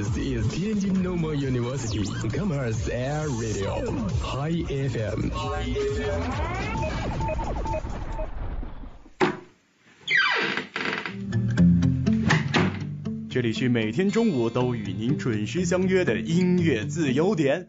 This is Tianjin Normal University Commerce Air Radio High FM。这里是每天中午都与您准时相约的音乐自由点。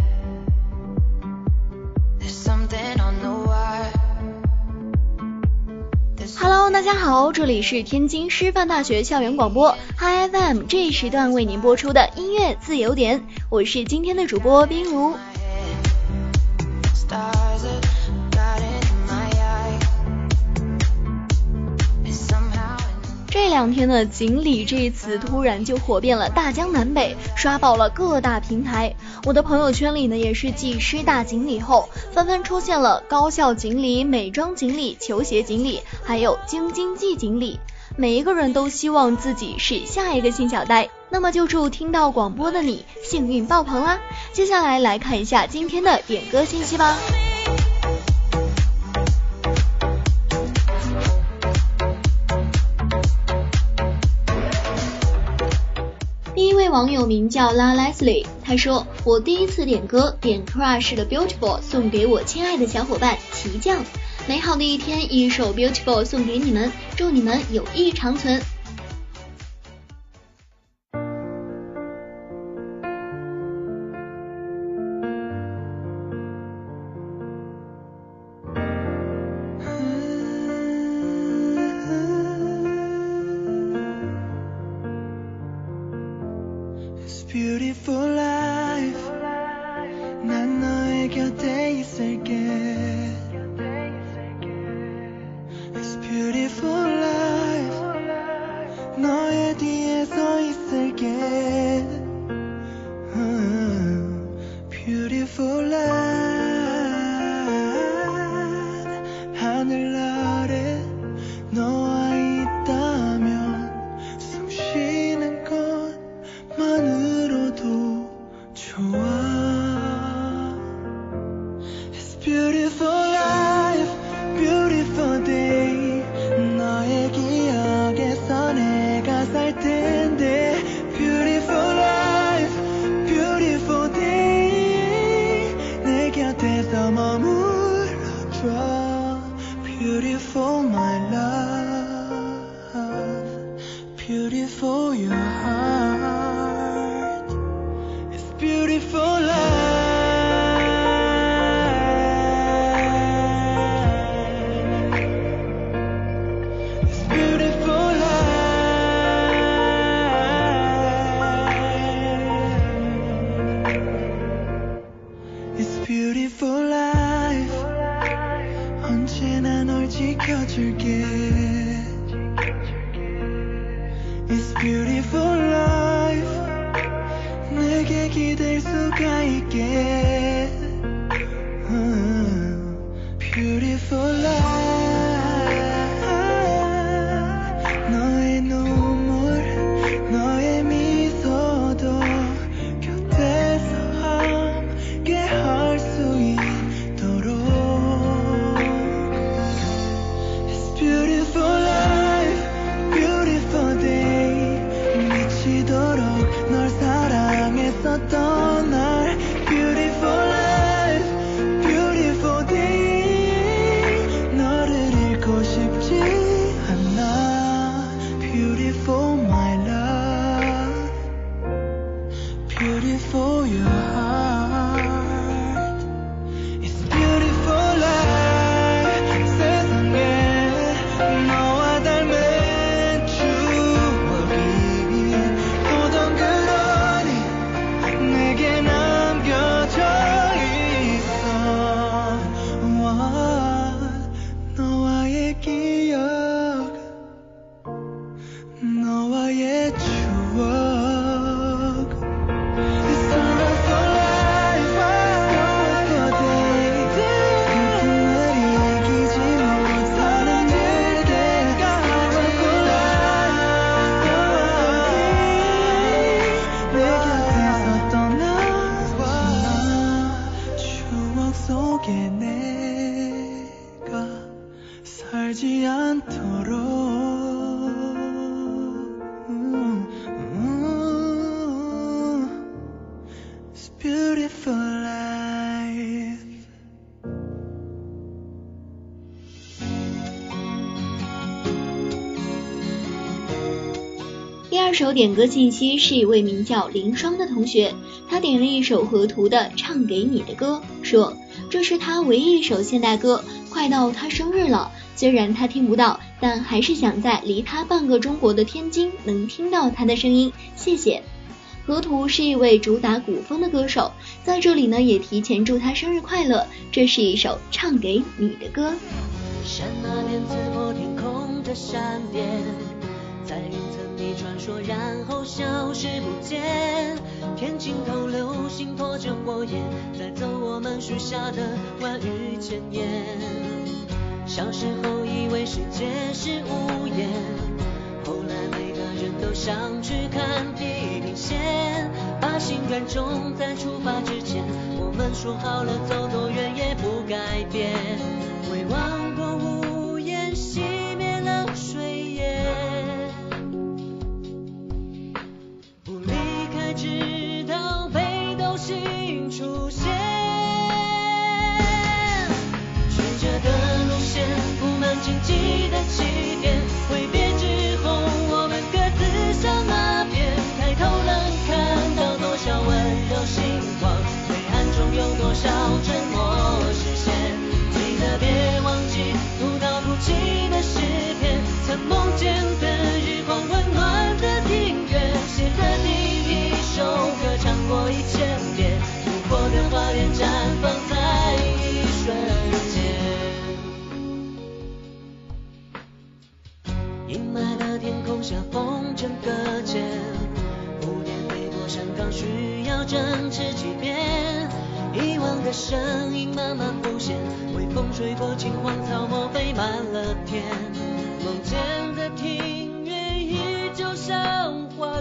大家好，这里是天津师范大学校园广播 Hi FM 这一时段为您播出的音乐自由点，我是今天的主播冰如。两天呢，锦鲤这一词突然就火遍了大江南北，刷爆了各大平台。我的朋友圈里呢，也是继师大锦鲤后，纷纷出现了高校锦鲤、美妆锦鲤、球鞋锦鲤，还有京津冀锦鲤。每一个人都希望自己是下一个新小呆，那么就祝听到广播的你幸运爆棚啦！接下来来看一下今天的点歌信息吧。网友名叫 La Leslie，他说：“我第一次点歌，点 Crush 的 Beautiful 送给我亲爱的小伙伴齐酱。美好的一天，一首 Beautiful 送给你们，祝你们友谊长存。” Day. 너의 기억에서 내가 살 텐데. Beautiful life, beautiful day. 내 곁에서 머물러줘. Beautiful my love, beautiful your beautiful life. 언제나 널 지켜줄게. 속에 내가 살지 않도록. 음, 음. It's beautiful life. 第二首点歌信息是一位名叫林双的同学，他点了一首河图的《唱给你的歌》，说 这是他唯一一首现代歌，快到他生日了，虽然他听不到，但还是想在离他半个中国的天津能听到他的声音，谢谢。河图是一位主打古风的歌手，在这里呢也提前祝他生日快乐，这是一首唱给你的歌。山那边天空的闪电，在云层你穿梭，然后消失不见。天尽头，流星拖着火焰，在走我们许下的万语千言。小时候以为世界是屋檐，后来每个人都想去看地平线，把心感种在出发之前，我们说好了走多远也不改变。荆棘的起点，挥别之后我们各自向那边。抬头能看到多少温柔星光，黑暗中有多少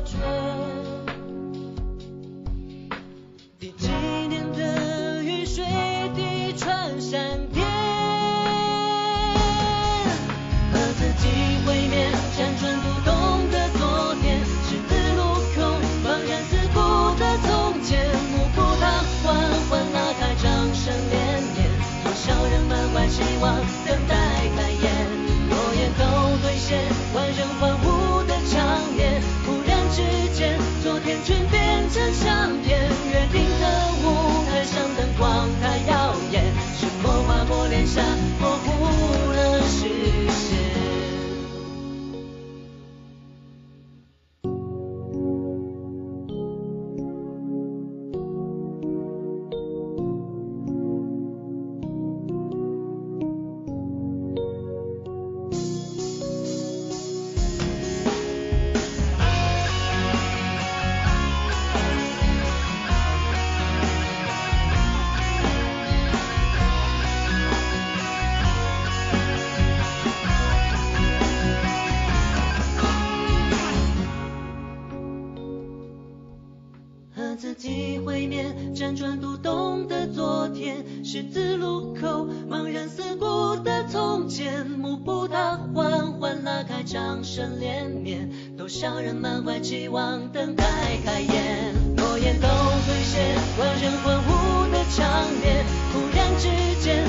像十字路口茫然四顾的从前，幕布它缓缓拉开掌声连绵，多少人满怀期望等待开演，诺言都兑现，万人欢呼的场面，忽然之间，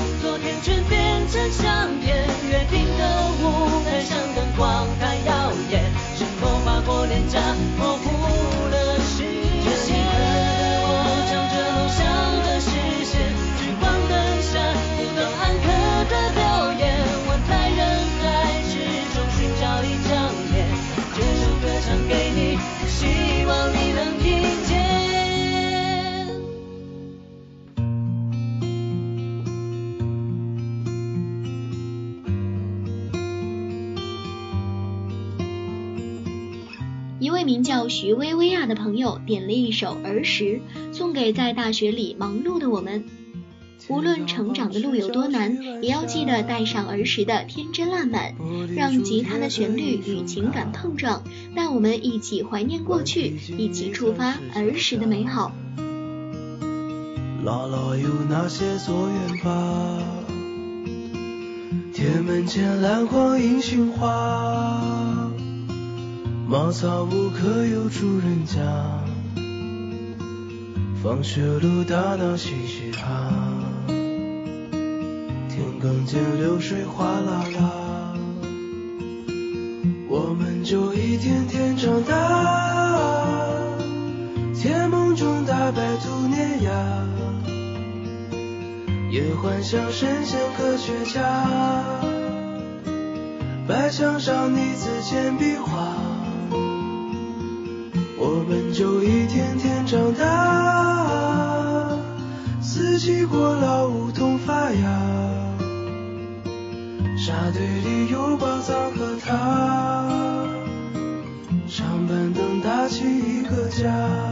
徐薇薇娅的朋友点了一首《儿时》，送给在大学里忙碌的我们。无论成长的路有多难，也要记得带上儿时的天真烂漫，让吉他的旋律与情感碰撞，带我们一起怀念过去，一起触发儿时的美好。姥姥有那些作业吧？铁门前蓝光银杏花，茅草屋可有住人家？放学路打闹嘻嘻哈。田埂间流水哗啦啦，我们就一天天长大，甜梦中大白兔碾压，也幻想神仙科学家，白墙上你字简笔画，们就一天天长大，四季过老梧桐发芽。沙堆里有宝藏和他，长板凳搭起一个家。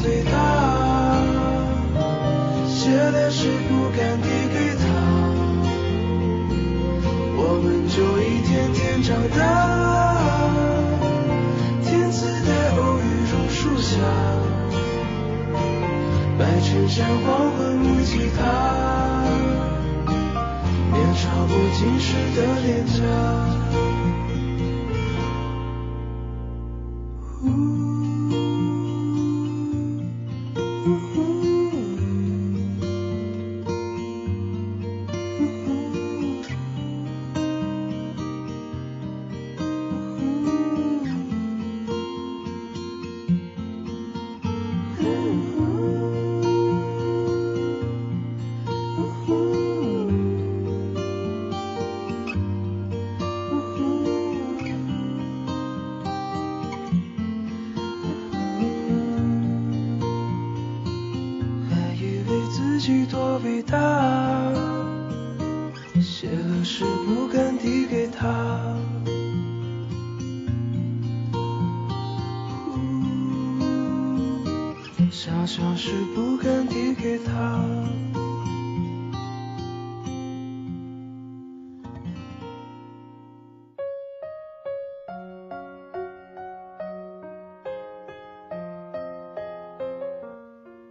最大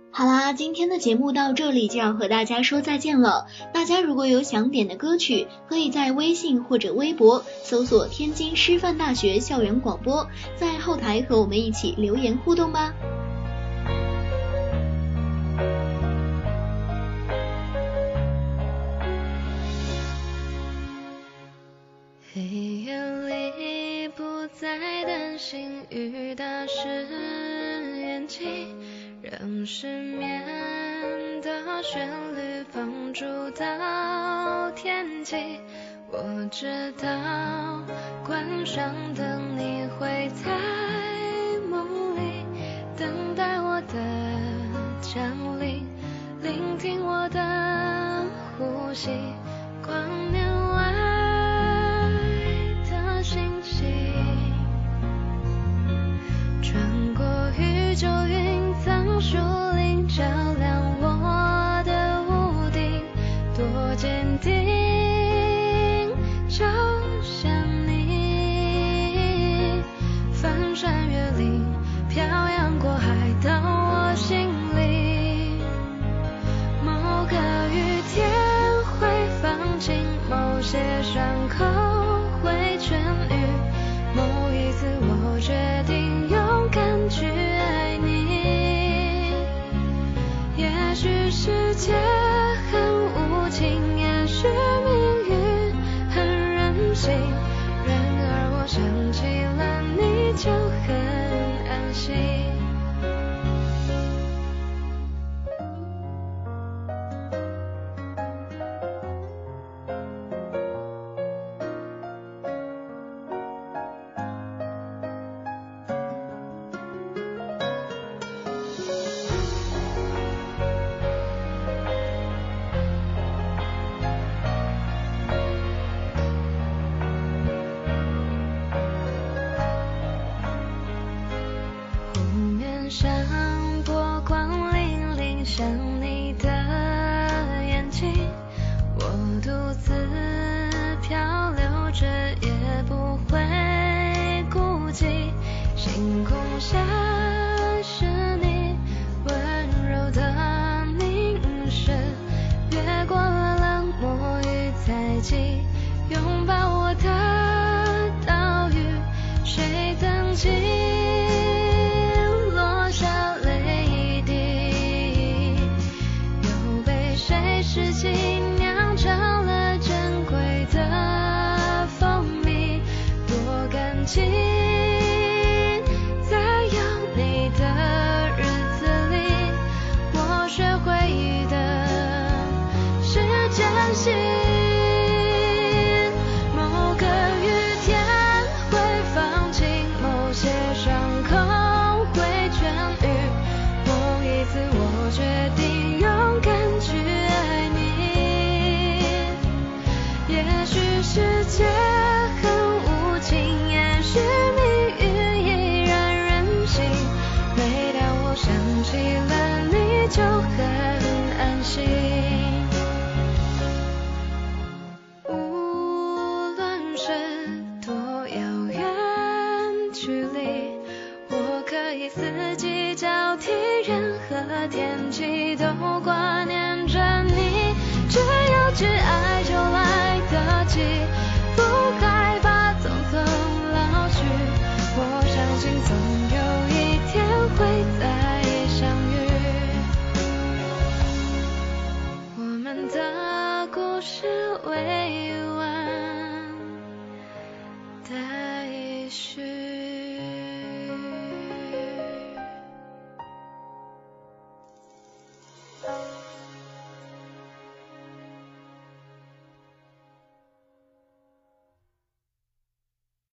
好啦，今天的节目到这里就要和大家说再见了。大家如果有想点的歌曲，可以在微信或者微博搜索“天津师范大学校园广播”，在后台和我们一起留言互动吧。失眠的旋律放逐到天际我知道关上灯你会在梦里等待我的降临聆听我的呼吸光某一次我决定勇敢去爱你。也许世界己拥抱我的岛屿，谁曾经？挚爱。